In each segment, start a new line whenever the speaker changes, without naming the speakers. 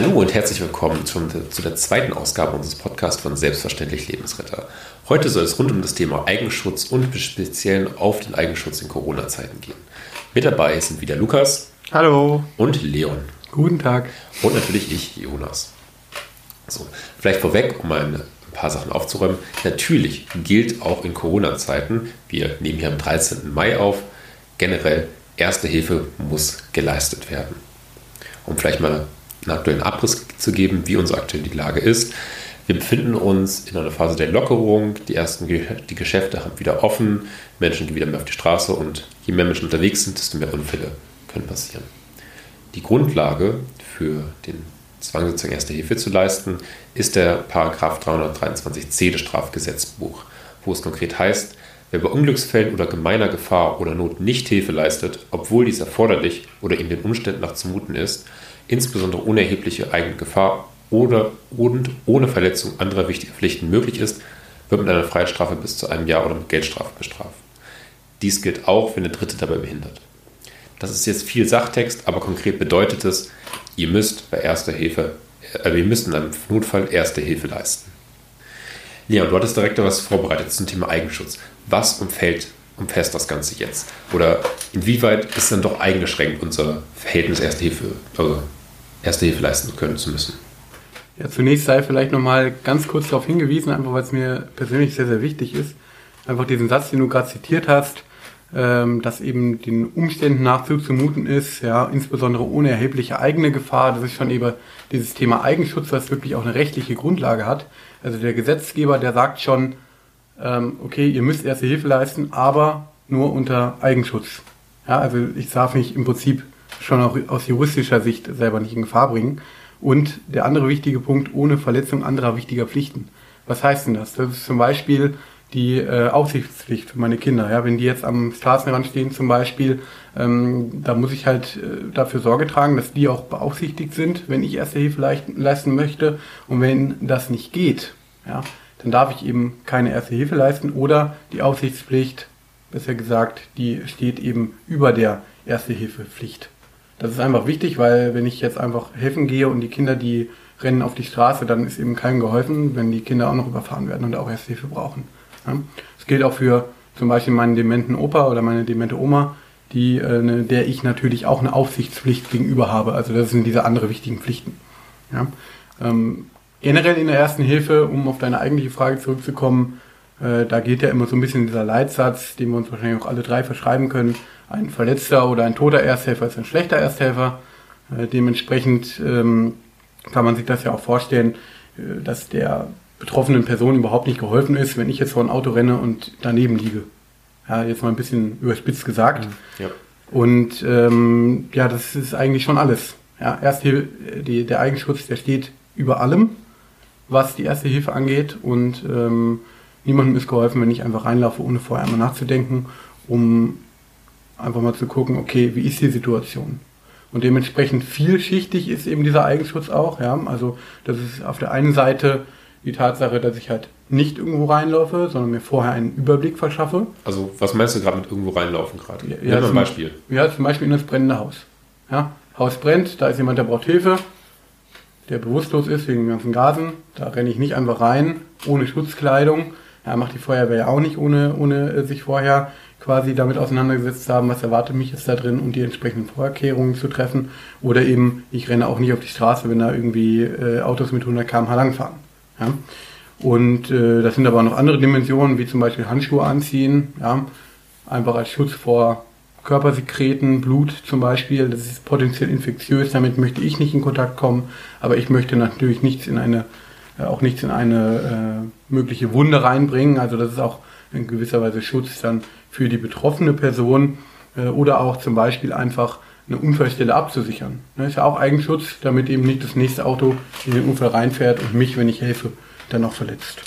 Hallo und herzlich willkommen zum, zu der zweiten Ausgabe unseres Podcasts von Selbstverständlich Lebensretter. Heute soll es rund um das Thema Eigenschutz und speziell auf den Eigenschutz in Corona-Zeiten gehen. Mit dabei sind wieder Lukas.
Hallo.
Und Leon.
Guten Tag.
Und natürlich ich, Jonas. So, vielleicht vorweg, um mal ein paar Sachen aufzuräumen. Natürlich gilt auch in Corona-Zeiten, wir nehmen hier am 13. Mai auf, generell Erste Hilfe muss geleistet werden. Um vielleicht mal einen aktuellen Abriss zu geben, wie unsere aktuell die Lage ist. Wir befinden uns in einer Phase der Lockerung. Die ersten die Geschäfte haben wieder offen, Menschen gehen wieder mehr auf die Straße und je mehr Menschen unterwegs sind, desto mehr Unfälle können passieren. Die Grundlage für den Zwang, sozusagen Erste Hilfe zu leisten, ist der Paragraph 323c des Strafgesetzbuch, wo es konkret heißt, wer bei Unglücksfällen oder gemeiner Gefahr oder Not nicht Hilfe leistet, obwohl dies erforderlich oder ihm den Umständen nach zumuten ist, insbesondere unerhebliche eigene Gefahr oder und ohne Verletzung anderer wichtiger Pflichten möglich ist, wird mit einer Freiheitsstrafe bis zu einem Jahr oder mit Geldstrafe bestraft. Dies gilt auch, wenn der Dritte dabei behindert. Das ist jetzt viel Sachtext, aber konkret bedeutet es, ihr müsst bei erster Hilfe, äh, ihr müsst in einem Notfall erste Hilfe leisten. Leon, du hattest direkt was vorbereitet zum Thema Eigenschutz. Was umfällt, umfasst das Ganze jetzt? Oder inwieweit ist dann doch eingeschränkt unser Verhältnis Erste Hilfe, also Erste Hilfe leisten können zu müssen?
Ja, zunächst sei vielleicht nochmal ganz kurz darauf hingewiesen, einfach weil es mir persönlich sehr, sehr wichtig ist. Einfach diesen Satz, den du gerade zitiert hast, ähm, dass eben den Umständen nach zuzumuten ist, ja, insbesondere ohne erhebliche eigene Gefahr. Das ist schon eben dieses Thema Eigenschutz, was wirklich auch eine rechtliche Grundlage hat. Also der Gesetzgeber, der sagt schon, ähm, okay, ihr müsst erste Hilfe leisten, aber nur unter Eigenschutz. Ja, also ich darf mich im Prinzip schon auch aus juristischer Sicht selber nicht in Gefahr bringen. Und der andere wichtige Punkt, ohne Verletzung anderer wichtiger Pflichten. Was heißt denn das? Das ist zum Beispiel die äh, Aufsichtspflicht für meine Kinder. Ja, wenn die jetzt am Straßenrand stehen zum Beispiel, ähm, da muss ich halt äh, dafür Sorge tragen, dass die auch beaufsichtigt sind, wenn ich erste Hilfe leisten möchte. Und wenn das nicht geht, ja, dann darf ich eben keine erste Hilfe leisten oder die Aufsichtspflicht, besser gesagt, die steht eben über der Erste Hilfepflicht. Das ist einfach wichtig, weil wenn ich jetzt einfach helfen gehe und die Kinder, die rennen auf die Straße, dann ist eben keinem geholfen, wenn die Kinder auch noch überfahren werden und auch Erste Hilfe brauchen. Das gilt auch für zum Beispiel meinen dementen Opa oder meine demente Oma, die, äh, ne, der ich natürlich auch eine Aufsichtspflicht gegenüber habe. Also das sind diese andere wichtigen Pflichten. Ähm, generell in der ersten Hilfe, um auf deine eigentliche Frage zurückzukommen, äh, da gilt ja immer so ein bisschen dieser Leitsatz, den wir uns wahrscheinlich auch alle drei verschreiben können. Ein verletzter oder ein toter Ersthelfer ist ein schlechter Ersthelfer. Äh, dementsprechend ähm, kann man sich das ja auch vorstellen, äh, dass der betroffenen Person überhaupt nicht geholfen ist, wenn ich jetzt vor ein Auto renne und daneben liege. Ja, jetzt mal ein bisschen überspitzt gesagt. Mhm. Ja. Und ähm, ja, das ist eigentlich schon alles. Ja, Erste, die, der Eigenschutz, der steht über allem, was die Erste Hilfe angeht. Und ähm, niemandem ist geholfen, wenn ich einfach reinlaufe, ohne vorher einmal nachzudenken, um einfach mal zu gucken, okay, wie ist die Situation? Und dementsprechend vielschichtig ist eben dieser Eigenschutz auch. Ja? Also das ist auf der einen Seite die Tatsache, dass ich halt nicht irgendwo reinlaufe, sondern mir vorher einen Überblick verschaffe.
Also was meinst du gerade mit irgendwo reinlaufen gerade?
Ja, ja, ein Beispiel. Ja, zum Beispiel in das brennende Haus. Ja, Haus brennt, da ist jemand, der braucht Hilfe, der bewusstlos ist wegen den ganzen Gasen. Da renne ich nicht einfach rein, ohne Schutzkleidung. Ja, macht die Feuerwehr ja auch nicht, ohne, ohne äh, sich vorher quasi damit auseinandergesetzt zu haben, was erwartet mich jetzt da drin und die entsprechenden Vorkehrungen zu treffen. Oder eben, ich renne auch nicht auf die Straße, wenn da irgendwie äh, Autos mit 100 km/h langfahren. Ja? Und äh, das sind aber noch andere Dimensionen, wie zum Beispiel Handschuhe anziehen, ja? einfach als Schutz vor Körpersekreten, Blut zum Beispiel. Das ist potenziell infektiös, damit möchte ich nicht in Kontakt kommen, aber ich möchte natürlich nichts in eine, auch nichts in eine äh, mögliche Wunde reinbringen. Also das ist auch in gewisser Weise Schutz dann für die betroffene Person äh, oder auch zum Beispiel einfach eine Unfallstelle abzusichern. Das ne, ist ja auch Eigenschutz, damit eben nicht das nächste Auto in den Unfall reinfährt und mich, wenn ich helfe, dann auch verletzt.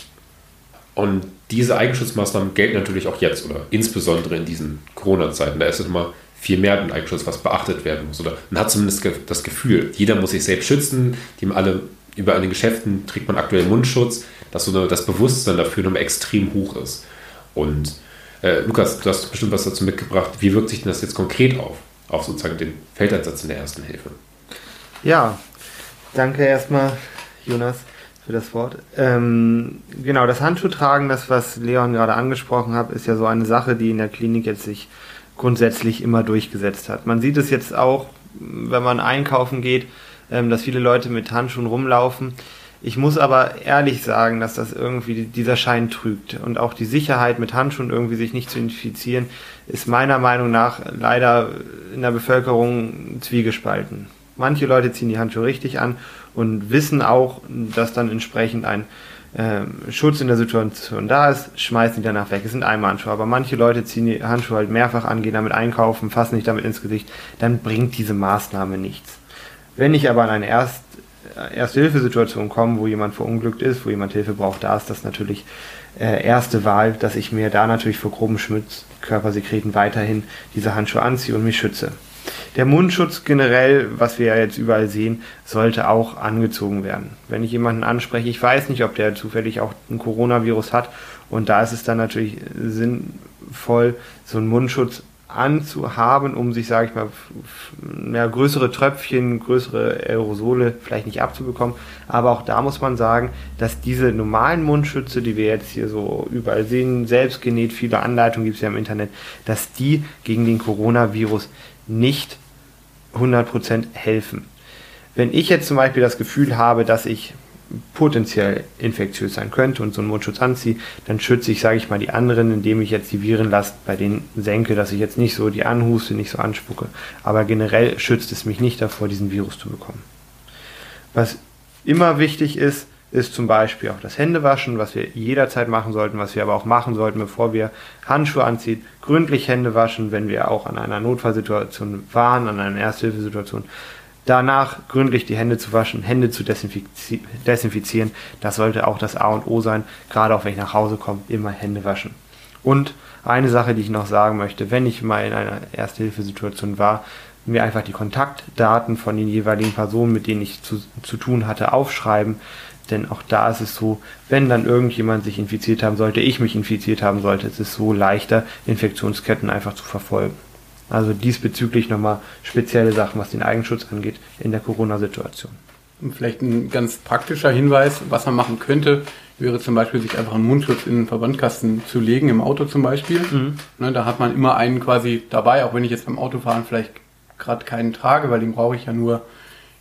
Und diese Eigenschutzmaßnahmen gelten natürlich auch jetzt oder insbesondere in diesen Corona-Zeiten. Da ist es immer viel mehr ein Eigenschutz, was beachtet werden muss. Oder man hat zumindest das Gefühl, jeder muss sich selbst schützen. Die alle, überall in den Geschäften trägt man aktuell Mundschutz, dass so das Bewusstsein dafür nochmal extrem hoch ist. Und äh, Lukas, du hast bestimmt was dazu mitgebracht. Wie wirkt sich denn das jetzt konkret auf? auf sozusagen den Feldeinsatz in der ersten Hilfe.
Ja, danke erstmal, Jonas, für das Wort. Ähm, genau, das Handschuhtragen, das, was Leon gerade angesprochen hat, ist ja so eine Sache, die in der Klinik jetzt sich grundsätzlich immer durchgesetzt hat. Man sieht es jetzt auch, wenn man einkaufen geht, ähm, dass viele Leute mit Handschuhen rumlaufen. Ich muss aber ehrlich sagen, dass das irgendwie dieser Schein trügt. Und auch die Sicherheit mit Handschuhen irgendwie sich nicht zu infizieren, ist meiner Meinung nach leider in der Bevölkerung zwiegespalten. Manche Leute ziehen die Handschuhe richtig an und wissen auch, dass dann entsprechend ein äh, Schutz in der Situation da ist, schmeißen die danach weg. Es sind Einmalhandschuhe. Aber manche Leute ziehen die Handschuhe halt mehrfach an, gehen damit einkaufen, fassen nicht damit ins Gesicht. Dann bringt diese Maßnahme nichts. Wenn ich aber an eine Erst Erste-Hilfe-Situation komme, wo jemand verunglückt ist, wo jemand Hilfe braucht, da ist das natürlich äh, erste Wahl, dass ich mir da natürlich vor groben Schmutzkörpersekreten weiterhin diese Handschuhe anziehe und mich schütze. Der Mundschutz generell, was wir ja jetzt überall sehen, sollte auch angezogen werden. Wenn ich jemanden anspreche, ich weiß nicht, ob der zufällig auch ein Coronavirus hat und da ist es dann natürlich sinnvoll, so einen Mundschutz anzuhaben, um sich, sage ich mal, mehr größere Tröpfchen, größere Aerosole vielleicht nicht abzubekommen. Aber auch da muss man sagen, dass diese normalen Mundschütze, die wir jetzt hier so überall sehen, selbst genäht, viele Anleitungen gibt es ja im Internet, dass die gegen den Coronavirus nicht 100% helfen. Wenn ich jetzt zum Beispiel das Gefühl habe, dass ich potenziell infektiös sein könnte und so einen Mundschutz anziehe, dann schütze ich, sage ich mal, die anderen, indem ich jetzt die Virenlast bei denen senke, dass ich jetzt nicht so die anhuste, nicht so anspucke. Aber generell schützt es mich nicht davor, diesen Virus zu bekommen. Was immer wichtig ist, ist zum Beispiel auch das Händewaschen, was wir jederzeit machen sollten, was wir aber auch machen sollten, bevor wir Handschuhe anziehen. Gründlich Hände waschen, wenn wir auch an einer Notfallsituation waren, an einer Ersthilfesituation. Danach gründlich die Hände zu waschen, Hände zu desinfizi desinfizieren. Das sollte auch das A und O sein. Gerade auch wenn ich nach Hause komme, immer Hände waschen. Und eine Sache, die ich noch sagen möchte, wenn ich mal in einer Ersthilfesituation war, mir einfach die Kontaktdaten von den jeweiligen Personen, mit denen ich zu, zu tun hatte, aufschreiben. Denn auch da ist es so, wenn dann irgendjemand sich infiziert haben sollte, ich mich infiziert haben sollte, ist es so leichter, Infektionsketten einfach zu verfolgen. Also diesbezüglich nochmal spezielle Sachen, was den Eigenschutz angeht in der Corona-Situation.
Vielleicht ein ganz praktischer Hinweis, was man machen könnte, wäre zum Beispiel, sich einfach einen Mundschutz in den Verbandkasten zu legen, im Auto zum Beispiel. Mhm. Ne, da hat man immer einen quasi dabei, auch wenn ich jetzt beim Autofahren vielleicht gerade keinen trage, weil den brauche ich ja nur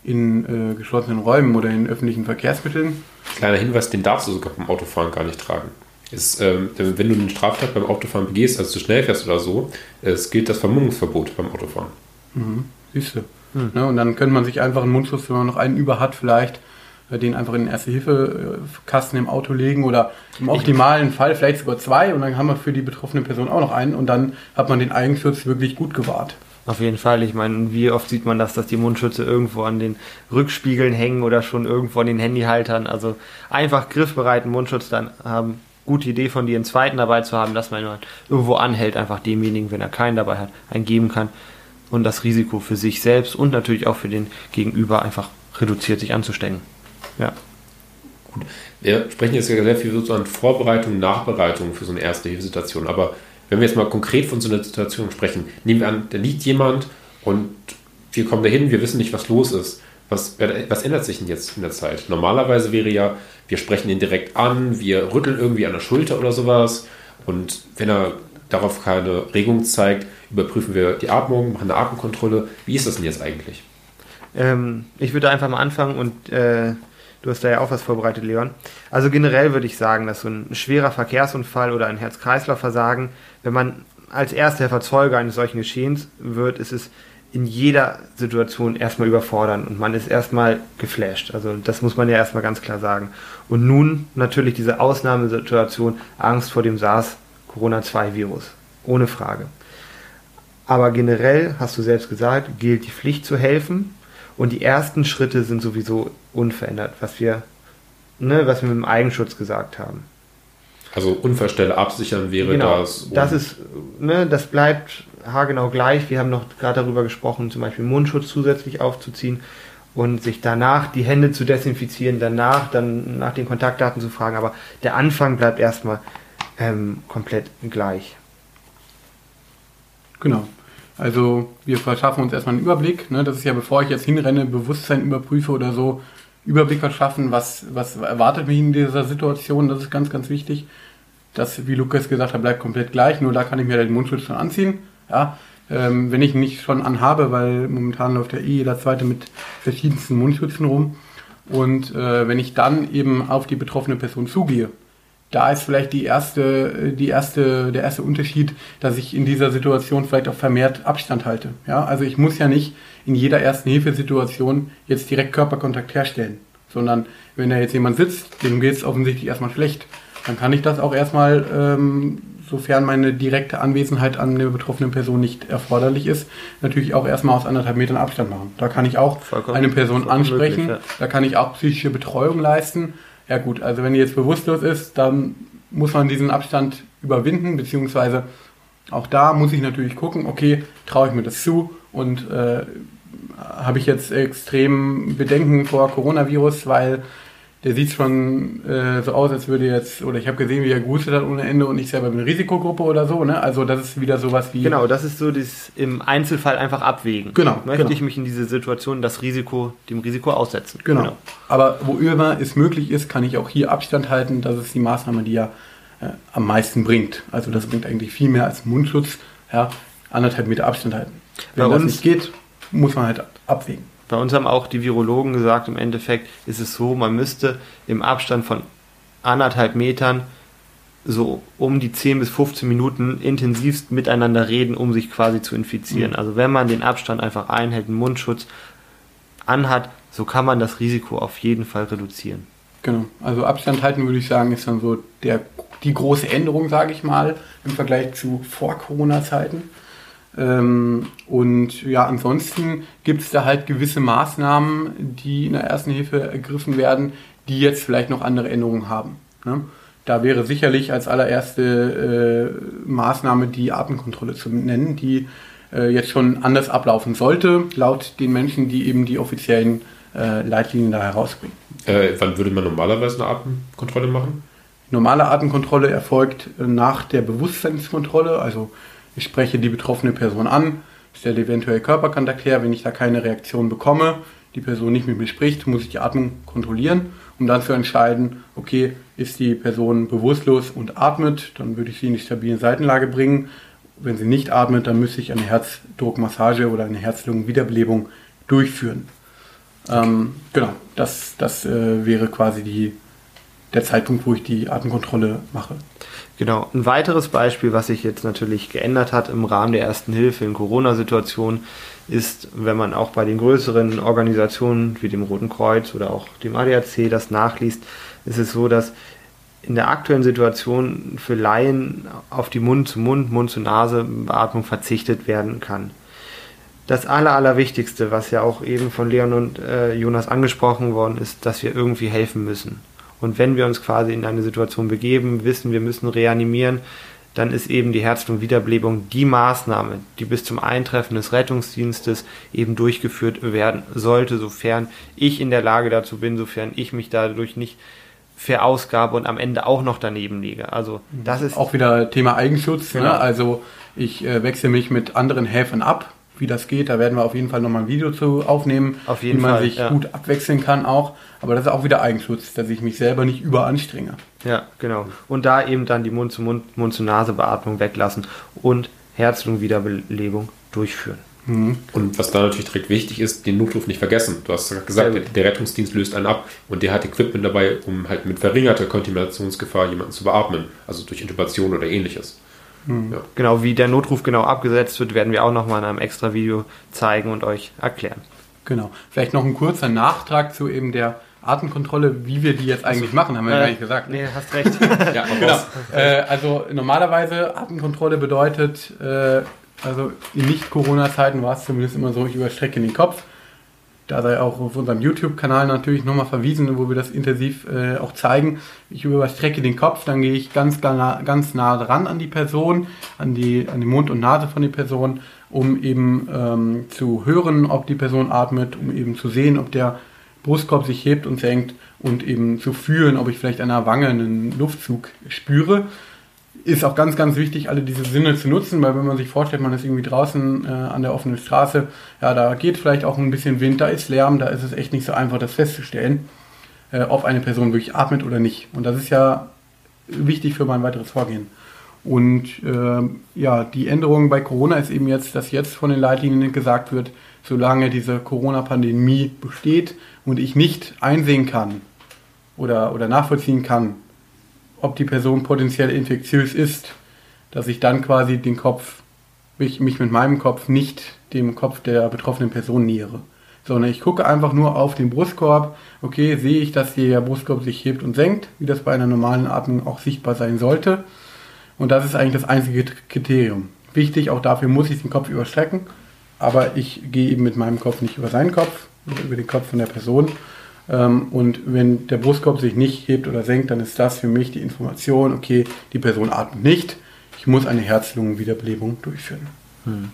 in äh, geschlossenen Räumen oder in öffentlichen Verkehrsmitteln.
Kleiner Hinweis, den darfst du sogar beim Autofahren gar nicht tragen ist, ähm, wenn du eine Straftat beim Autofahren begehst, also zu schnell fährst oder so, es gilt das Vermummungsverbot beim Autofahren.
Mhm. Siehst du. Mhm. Ja, und dann könnte man sich einfach einen Mundschutz, wenn man noch einen über hat, vielleicht äh, den einfach in den Erste-Hilfe-Kasten im Auto legen oder im optimalen Fall vielleicht sogar zwei und dann haben wir für die betroffene Person auch noch einen und dann hat man den Eigenschutz wirklich gut gewahrt.
Auf jeden Fall. Ich meine, wie oft sieht man das, dass die Mundschütze irgendwo an den Rückspiegeln hängen oder schon irgendwo an den Handyhaltern. Also einfach griffbereiten Mundschutz dann haben, gute Idee von dir, einen zweiten dabei zu haben, dass man irgendwo anhält, einfach demjenigen, wenn er keinen dabei hat, einen geben kann und das Risiko für sich selbst und natürlich auch für den Gegenüber einfach reduziert, sich anzustecken. Ja.
Gut. Wir sprechen jetzt ja sehr viel so an Vorbereitung, Nachbereitung für so eine erste Hilfesituation. Aber wenn wir jetzt mal konkret von so einer Situation sprechen, nehmen wir an, da liegt jemand und wir kommen dahin, wir wissen nicht, was los ist. Was, was ändert sich denn jetzt in der Zeit? Normalerweise wäre ja, wir sprechen ihn direkt an, wir rütteln irgendwie an der Schulter oder sowas. Und wenn er darauf keine Regung zeigt, überprüfen wir die Atmung, machen eine Atemkontrolle. Wie ist das denn jetzt eigentlich?
Ähm, ich würde einfach mal anfangen und äh, du hast da ja auch was vorbereitet, Leon. Also generell würde ich sagen, dass so ein schwerer Verkehrsunfall oder ein Herz-Kreislauf-Versagen, wenn man als Ersthelfer Zeuge eines solchen Geschehens wird, ist es in jeder Situation erstmal überfordern und man ist erstmal geflasht. Also das muss man ja erstmal ganz klar sagen. Und nun natürlich diese Ausnahmesituation, Angst vor dem SARS-Corona-2-Virus. Ohne Frage. Aber generell, hast du selbst gesagt, gilt die Pflicht zu helfen. Und die ersten Schritte sind sowieso unverändert, was wir, ne, was wir mit dem Eigenschutz gesagt haben.
Also Unfallstelle absichern wäre
genau, das. Das ist, ne, das bleibt haargenau gleich. Wir haben noch gerade darüber gesprochen, zum Beispiel Mundschutz zusätzlich aufzuziehen und sich danach die Hände zu desinfizieren, danach dann nach den Kontaktdaten zu fragen. Aber der Anfang bleibt erstmal ähm, komplett gleich.
Genau. Also wir verschaffen uns erstmal einen Überblick. Ne? Das ist ja, bevor ich jetzt hinrenne, Bewusstsein überprüfe oder so, Überblick verschaffen, was, was erwartet mich in dieser Situation, das ist ganz, ganz wichtig. Das, wie Lukas gesagt hat, bleibt komplett gleich, nur da kann ich mir den Mundschutz schon anziehen. Ja, ähm, wenn ich nicht schon anhabe, weil momentan läuft ja eh jeder zweite mit verschiedensten Mundschützen rum. Und äh, wenn ich dann eben auf die betroffene Person zugehe, da ist vielleicht die erste, die erste, der erste Unterschied, dass ich in dieser Situation vielleicht auch vermehrt Abstand halte. Ja, also ich muss ja nicht in jeder ersten Hilfesituation jetzt direkt Körperkontakt herstellen, sondern wenn da jetzt jemand sitzt, dem geht es offensichtlich erstmal schlecht, dann kann ich das auch erstmal, ähm, sofern meine direkte Anwesenheit an der betroffenen Person nicht erforderlich ist, natürlich auch erstmal aus anderthalb Metern Abstand machen. Da kann ich auch vollkommen, eine Person ansprechen, möglich, ja. da kann ich auch psychische Betreuung leisten ja gut, also wenn die jetzt bewusstlos ist, dann muss man diesen Abstand überwinden, beziehungsweise auch da muss ich natürlich gucken, okay, traue ich mir das zu und äh, habe ich jetzt extrem Bedenken vor Coronavirus, weil der sieht schon äh, so aus, als würde jetzt, oder ich habe gesehen, wie er gehustet hat ohne Ende und ich selber bin Risikogruppe oder so, ne? Also das ist wieder sowas wie.
Genau, das ist so das im Einzelfall einfach abwägen.
Genau.
Möchte
genau.
ich mich in diese Situation das Risiko, dem Risiko aussetzen.
Genau. genau. Aber wo immer es möglich ist, kann ich auch hier Abstand halten. Das ist die Maßnahme, die ja äh, am meisten bringt. Also das bringt eigentlich viel mehr als Mundschutz. Ja, anderthalb Meter Abstand halten. Wenn Bei das nicht geht, muss man halt abwägen.
Bei uns haben auch die Virologen gesagt, im Endeffekt ist es so, man müsste im Abstand von anderthalb Metern so um die 10 bis 15 Minuten intensivst miteinander reden, um sich quasi zu infizieren. Mhm. Also wenn man den Abstand einfach einhält, einen Mundschutz anhat, so kann man das Risiko auf jeden Fall reduzieren.
Genau, also Abstand halten würde ich sagen, ist dann so der, die große Änderung, sage ich mal, im Vergleich zu Vor-Corona-Zeiten. Ähm, und ja, ansonsten gibt es da halt gewisse Maßnahmen, die in der ersten Hilfe ergriffen werden, die jetzt vielleicht noch andere Änderungen haben. Ne? Da wäre sicherlich als allererste äh, Maßnahme die Atemkontrolle zu nennen, die äh, jetzt schon anders ablaufen sollte, laut den Menschen, die eben die offiziellen äh, Leitlinien da herausbringen.
Äh, wann würde man normalerweise eine Atemkontrolle machen?
Normale Atemkontrolle erfolgt äh, nach der Bewusstseinskontrolle, also ich spreche die betroffene Person an, stelle eventuell Körperkontakt her. Wenn ich da keine Reaktion bekomme, die Person nicht mit mir spricht, muss ich die Atmung kontrollieren, um dann zu entscheiden, okay, ist die Person bewusstlos und atmet, dann würde ich sie in die stabile Seitenlage bringen. Wenn sie nicht atmet, dann müsste ich eine Herzdruckmassage oder eine Herz-Lungen-Wiederbelebung durchführen. Ähm, genau, das, das äh, wäre quasi die, der Zeitpunkt, wo ich die Atemkontrolle mache.
Genau. Ein weiteres Beispiel, was sich jetzt natürlich geändert hat im Rahmen der ersten Hilfe in Corona-Situationen, ist, wenn man auch bei den größeren Organisationen wie dem Roten Kreuz oder auch dem ADAC das nachliest, ist es so, dass in der aktuellen Situation für Laien auf die Mund-zu-Mund, Mund-zu-Nase-Beatmung verzichtet werden kann. Das Aller, Allerwichtigste, was ja auch eben von Leon und äh, Jonas angesprochen worden ist, dass wir irgendwie helfen müssen. Und wenn wir uns quasi in eine Situation begeben, wissen, wir müssen reanimieren, dann ist eben die Herz-Lungen-Wiederbelebung die Maßnahme, die bis zum Eintreffen des Rettungsdienstes eben durchgeführt werden sollte, sofern ich in der Lage dazu bin, sofern ich mich dadurch nicht verausgabe und am Ende auch noch daneben liege. Also das ist
auch wieder Thema Eigenschutz. Ne? Genau. Ne? Also ich äh, wechsle mich mit anderen Helfern ab, wie das geht. Da werden wir auf jeden Fall nochmal ein Video zu aufnehmen,
auf jeden
wie man
Fall,
sich ja. gut abwechseln kann auch. Aber das ist auch wieder Eigenschutz, dass ich mich selber nicht überanstrenge.
Ja, genau. Und da eben dann die Mund-zu-Mund, Mund-zu-Nase-Beatmung weglassen und Herz-Lungen-Wiederbelebung durchführen.
Mhm. Und was da natürlich direkt wichtig ist, den Notruf nicht vergessen. Du hast gesagt, der, der Rettungsdienst löst einen ab und der hat Equipment dabei, um halt mit verringerter Kontaminationsgefahr jemanden zu beatmen, also durch Intubation oder ähnliches.
Mhm. Ja. Genau, wie der Notruf genau abgesetzt wird, werden wir auch nochmal in einem extra Video zeigen und euch erklären.
Genau. Vielleicht noch ein kurzer Nachtrag zu eben der Atemkontrolle, wie wir die jetzt eigentlich also, machen, haben wir äh, gar nicht gesagt.
Nee, hast recht.
ja, genau. äh, also normalerweise Atemkontrolle bedeutet, äh, also in Nicht-Corona-Zeiten war es zumindest immer so, ich überstrecke den Kopf. Da sei auch auf unserem YouTube-Kanal natürlich nochmal verwiesen, wo wir das intensiv äh, auch zeigen. Ich überstrecke den Kopf, dann gehe ich ganz, ganz nah dran an die Person, an, die, an den Mund und Nase von der Person, um eben ähm, zu hören, ob die Person atmet, um eben zu sehen, ob der Brustkorb sich hebt und senkt und eben zu fühlen, ob ich vielleicht an der Wange einen Luftzug spüre. Ist auch ganz, ganz wichtig, alle diese Sinne zu nutzen, weil wenn man sich vorstellt, man ist irgendwie draußen äh, an der offenen Straße, ja, da geht vielleicht auch ein bisschen Wind, da ist Lärm, da ist es echt nicht so einfach, das festzustellen, äh, ob eine Person wirklich atmet oder nicht. Und das ist ja wichtig für mein weiteres Vorgehen. Und äh, ja, die Änderung bei Corona ist eben jetzt, dass jetzt von den Leitlinien gesagt wird, solange diese Corona-Pandemie besteht und ich nicht einsehen kann oder, oder nachvollziehen kann, ob die Person potenziell infektiös ist, dass ich dann quasi den Kopf, mich, mich mit meinem Kopf nicht dem Kopf der betroffenen Person nähere. Sondern ich gucke einfach nur auf den Brustkorb. Okay, sehe ich, dass der Brustkorb sich hebt und senkt, wie das bei einer normalen Atmung auch sichtbar sein sollte. Und das ist eigentlich das einzige Kriterium. Wichtig, auch dafür muss ich den Kopf überstrecken, aber ich gehe eben mit meinem Kopf nicht über seinen Kopf, über den Kopf von der Person. Ähm, und wenn der Brustkorb sich nicht hebt oder senkt, dann ist das für mich die Information, okay, die Person atmet nicht, ich muss eine Herz-Lungen-Wiederbelebung durchführen. Hm.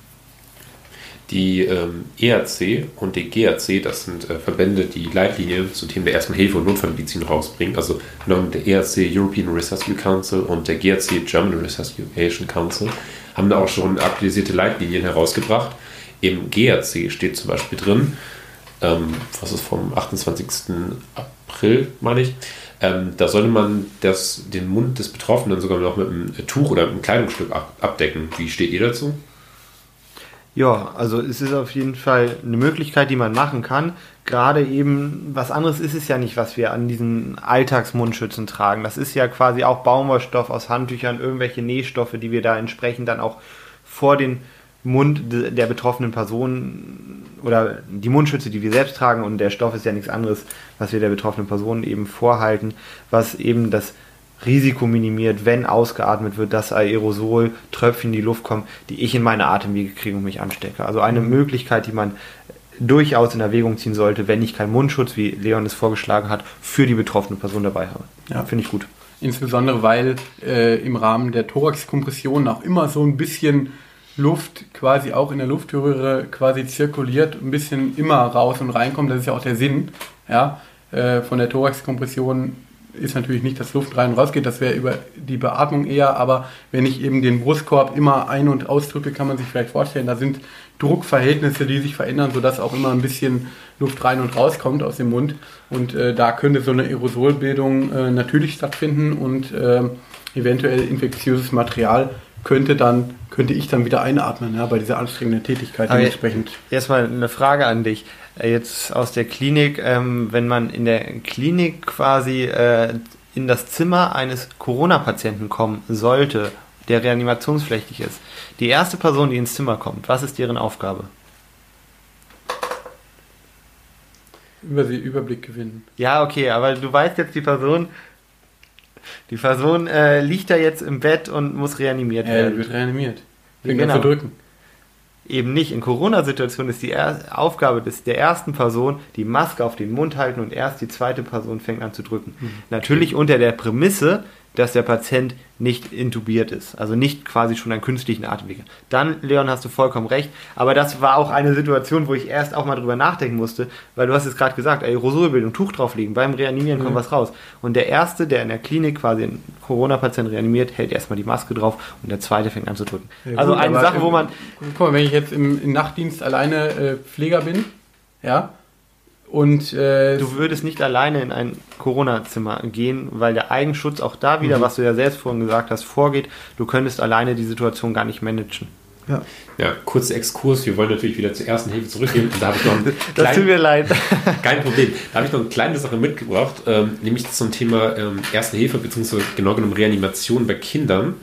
Die ähm, ERC und die GRC, das sind äh, Verbände, die Leitlinien zu Themen der Ersten Hilfe und Notfallmedizin rausbringen. Also genommen der ERC European Resuscue Council und der GRC German Resuscitation Council haben da auch schon aktualisierte Leitlinien herausgebracht. Im GRC steht zum Beispiel drin, ähm, was ist vom 28. April, meine ich, ähm, da sollte man das, den Mund des Betroffenen sogar noch mit einem Tuch oder einem Kleidungsstück ab, abdecken. Wie steht ihr dazu?
Ja, also es ist auf jeden Fall eine Möglichkeit, die man machen kann. Gerade eben, was anderes ist es ja nicht, was wir an diesen Alltagsmundschützen tragen. Das ist ja quasi auch Baumwollstoff aus Handtüchern, irgendwelche Nähstoffe, die wir da entsprechend dann auch vor den Mund der betroffenen Person oder die Mundschütze, die wir selbst tragen und der Stoff ist ja nichts anderes, was wir der betroffenen Person eben vorhalten, was eben das Risiko minimiert, wenn ausgeatmet wird, dass Aerosol, Tröpfchen in die Luft kommen, die ich in meine Atemwege kriege und mich anstecke. Also eine mhm. Möglichkeit, die man durchaus in Erwägung ziehen sollte, wenn ich keinen Mundschutz, wie Leon es vorgeschlagen hat, für die betroffene Person dabei habe.
Ja. Finde ich gut. Insbesondere, weil äh, im Rahmen der Thoraxkompression auch immer so ein bisschen Luft quasi auch in der Luftröhre quasi zirkuliert, ein bisschen immer raus und reinkommt. Das ist ja auch der Sinn ja, äh, von der Thoraxkompression ist natürlich nicht, dass Luft rein und raus geht, das wäre über die Beatmung eher, aber wenn ich eben den Brustkorb immer ein- und ausdrücke, kann man sich vielleicht vorstellen, da sind Druckverhältnisse, die sich verändern, sodass auch immer ein bisschen Luft rein und raus kommt aus dem Mund. Und äh, da könnte so eine Aerosolbildung äh, natürlich stattfinden und äh, eventuell infektiöses Material könnte dann könnte ich dann wieder einatmen, ja, bei dieser anstrengenden Tätigkeit
Aber dementsprechend. Erstmal eine Frage an dich. Äh, jetzt aus der Klinik, ähm, wenn man in der Klinik quasi äh, in das Zimmer eines Corona-Patienten kommen sollte, der reanimationspflichtig ist, die erste Person, die ins Zimmer kommt, was ist deren Aufgabe?
Über sie Überblick gewinnen.
Ja, okay, aber du weißt jetzt, die Person die Person äh, liegt da jetzt im Bett und muss reanimiert werden.
Ja, wird reanimiert. Fängt genau. zu drücken.
Eben nicht. In Corona-Situationen ist die er Aufgabe des, der ersten Person die Maske auf den Mund halten und erst die zweite Person fängt an zu drücken. Mhm. Natürlich unter der Prämisse, dass der Patient nicht intubiert ist, also nicht quasi schon einen künstlichen Atemweg. Dann, Leon, hast du vollkommen recht, aber das war auch eine Situation, wo ich erst auch mal drüber nachdenken musste, weil du hast es gerade gesagt, Aerosolbildung, Tuch drauflegen, beim Reanimieren mhm. kommt was raus. Und der Erste, der in der Klinik quasi einen Corona-Patienten reanimiert, hält erstmal die Maske drauf und der Zweite fängt an zu drücken.
Ja, also eine Sache, wo man... Guck mal, wenn ich jetzt im, im Nachtdienst alleine äh, Pfleger bin, ja, und äh,
du würdest nicht alleine in ein Corona-Zimmer gehen, weil der Eigenschutz auch da wieder, mhm. was du ja selbst vorhin gesagt hast, vorgeht. Du könntest alleine die Situation gar nicht managen.
Ja. ja, kurzer Exkurs. Wir wollen natürlich wieder zur ersten Hilfe zurückgehen. Und da habe ich noch einen
das tut mir leid.
kein Problem. Da habe ich noch eine kleine Sache mitgebracht, ähm, nämlich zum Thema ähm, Erste Hilfe bzw. genau genommen Reanimation bei Kindern.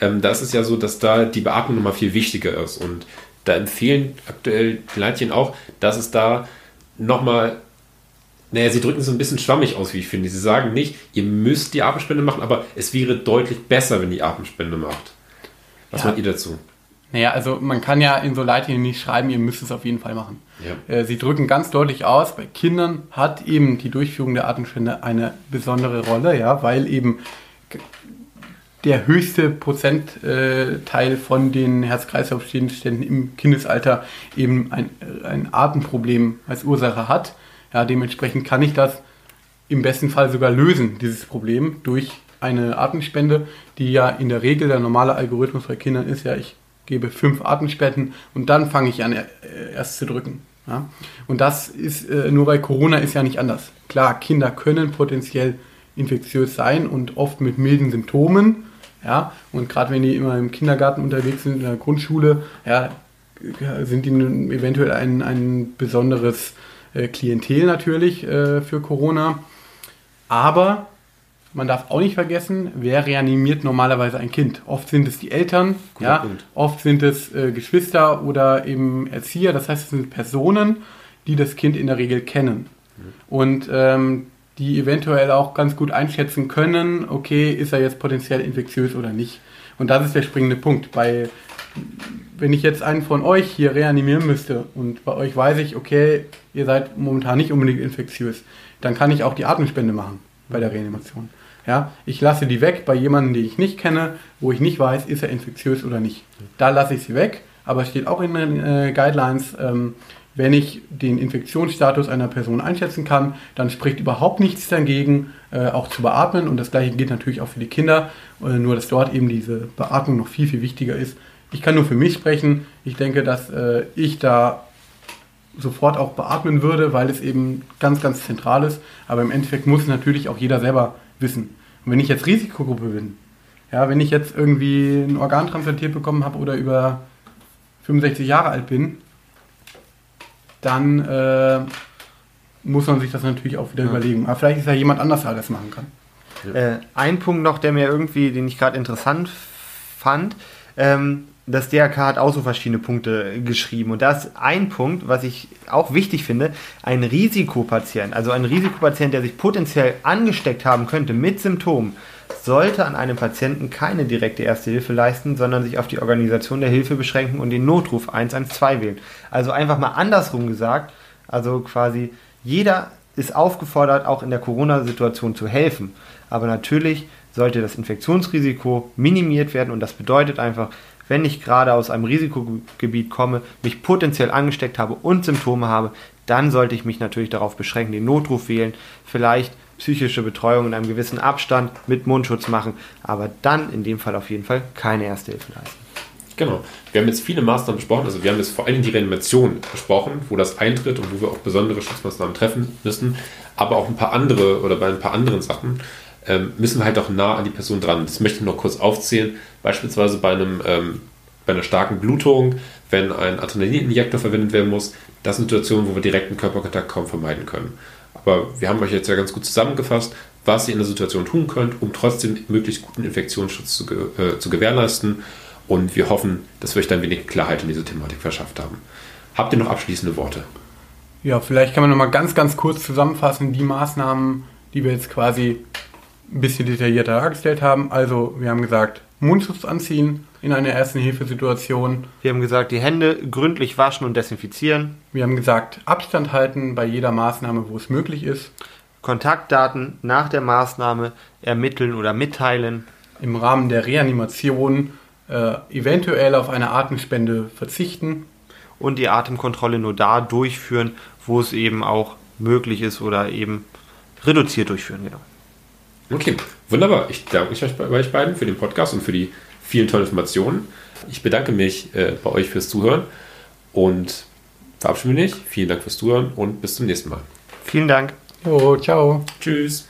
Ähm, da ist es ja so, dass da die Beatmung nochmal viel wichtiger ist. Und da empfehlen aktuell die Leitchen auch, dass es da nochmal, naja, sie drücken es ein bisschen schwammig aus, wie ich finde. Sie sagen nicht, ihr müsst die Atemspende machen, aber es wäre deutlich besser, wenn ihr Atemspende macht. Was ja. meint ihr dazu?
Naja, also man kann ja in so Leitlinien nicht schreiben, ihr müsst es auf jeden Fall machen. Ja. Äh, sie drücken ganz deutlich aus, bei Kindern hat eben die Durchführung der Atemspende eine besondere Rolle, ja, weil eben der höchste Prozentteil von den Herz-Kreislauf-Stillständen im Kindesalter eben ein, ein Atemproblem als Ursache hat. Ja, dementsprechend kann ich das im besten Fall sogar lösen, dieses Problem, durch eine Atemspende, die ja in der Regel der normale Algorithmus bei Kindern ist, ja, ich gebe fünf Atemspenden und dann fange ich an, äh, erst zu drücken. Ja? Und das ist äh, nur bei Corona ist ja nicht anders. Klar, Kinder können potenziell infektiös sein und oft mit milden Symptomen. Ja, und gerade wenn die immer im Kindergarten unterwegs sind, in der Grundschule, ja, sind die eventuell ein, ein besonderes äh, Klientel natürlich äh, für Corona. Aber man darf auch nicht vergessen, wer reanimiert normalerweise ein Kind? Oft sind es die Eltern, ja, oft sind es äh, Geschwister oder eben Erzieher. Das heißt, es sind Personen, die das Kind in der Regel kennen. Mhm. Und ähm, die eventuell auch ganz gut einschätzen können, okay, ist er jetzt potenziell infektiös oder nicht. Und das ist der springende Punkt. Bei, wenn ich jetzt einen von euch hier reanimieren müsste und bei euch weiß ich, okay, ihr seid momentan nicht unbedingt infektiös, dann kann ich auch die Atemspende machen bei der Reanimation. Ja, ich lasse die weg bei jemandem, den ich nicht kenne, wo ich nicht weiß, ist er infektiös oder nicht. Da lasse ich sie weg, aber es steht auch in den äh, Guidelines, ähm, wenn ich den Infektionsstatus einer Person einschätzen kann, dann spricht überhaupt nichts dagegen, äh, auch zu beatmen. Und das gleiche gilt natürlich auch für die Kinder, äh, nur dass dort eben diese Beatmung noch viel, viel wichtiger ist. Ich kann nur für mich sprechen. Ich denke, dass äh, ich da sofort auch beatmen würde, weil es eben ganz, ganz zentral ist. Aber im Endeffekt muss natürlich auch jeder selber wissen. Und wenn ich jetzt Risikogruppe bin, ja, wenn ich jetzt irgendwie ein Organ transplantiert bekommen habe oder über 65 Jahre alt bin, dann äh, muss man sich das natürlich auch wieder ja. überlegen. Aber vielleicht ist ja jemand anders, der das machen kann.
Äh, ein Punkt noch, der mir irgendwie, den ich gerade interessant fand, ähm, das DRK hat auch so verschiedene Punkte geschrieben. Und da ist ein Punkt, was ich auch wichtig finde, ein Risikopatient, also ein Risikopatient, der sich potenziell angesteckt haben könnte mit Symptomen, sollte an einem Patienten keine direkte Erste Hilfe leisten, sondern sich auf die Organisation der Hilfe beschränken und den Notruf 112 wählen. Also einfach mal andersrum gesagt, also quasi jeder ist aufgefordert, auch in der Corona-Situation zu helfen. Aber natürlich sollte das Infektionsrisiko minimiert werden und das bedeutet einfach, wenn ich gerade aus einem Risikogebiet komme, mich potenziell angesteckt habe und Symptome habe, dann sollte ich mich natürlich darauf beschränken, den Notruf wählen, vielleicht psychische Betreuung in einem gewissen Abstand mit Mundschutz machen, aber dann in dem Fall auf jeden Fall keine Erste Hilfe leisten.
Genau. Wir haben jetzt viele Maßnahmen besprochen. Also wir haben jetzt vor allem die Reanimation besprochen, wo das eintritt und wo wir auch besondere Schutzmaßnahmen treffen müssen. Aber auch ein paar andere oder bei ein paar anderen Sachen ähm, müssen wir halt auch nah an die Person dran. Das möchte ich noch kurz aufzählen. Beispielsweise bei, einem, ähm, bei einer starken Blutung, wenn ein Adrenalininjektor verwendet werden muss. Das sind Situationen, wo wir direkten Körperkontakt kaum vermeiden können. Aber wir haben euch jetzt ja ganz gut zusammengefasst, was ihr in der Situation tun könnt, um trotzdem möglichst guten Infektionsschutz zu, äh, zu gewährleisten. Und wir hoffen, dass wir euch dann wenig Klarheit in diese Thematik verschafft haben. Habt ihr noch abschließende Worte?
Ja, vielleicht kann man noch mal ganz, ganz kurz zusammenfassen, die Maßnahmen, die wir jetzt quasi ein bisschen detaillierter dargestellt haben. Also, wir haben gesagt, Mundschutz anziehen in einer ersten Hilfesituation.
Wir haben gesagt, die Hände gründlich waschen und desinfizieren.
Wir haben gesagt, Abstand halten bei jeder Maßnahme, wo es möglich ist.
Kontaktdaten nach der Maßnahme ermitteln oder mitteilen.
Im Rahmen der Reanimation äh, eventuell auf eine Atemspende verzichten.
Und die Atemkontrolle nur da durchführen, wo es eben auch möglich ist oder eben reduziert durchführen. Genau.
Okay, wunderbar. Ich danke euch bei euch beiden für den Podcast und für die vielen tollen Informationen. Ich bedanke mich äh, bei euch fürs Zuhören und verabschiede mich. Vielen Dank fürs Zuhören und bis zum nächsten Mal.
Vielen Dank.
Jo, ciao.
Tschüss.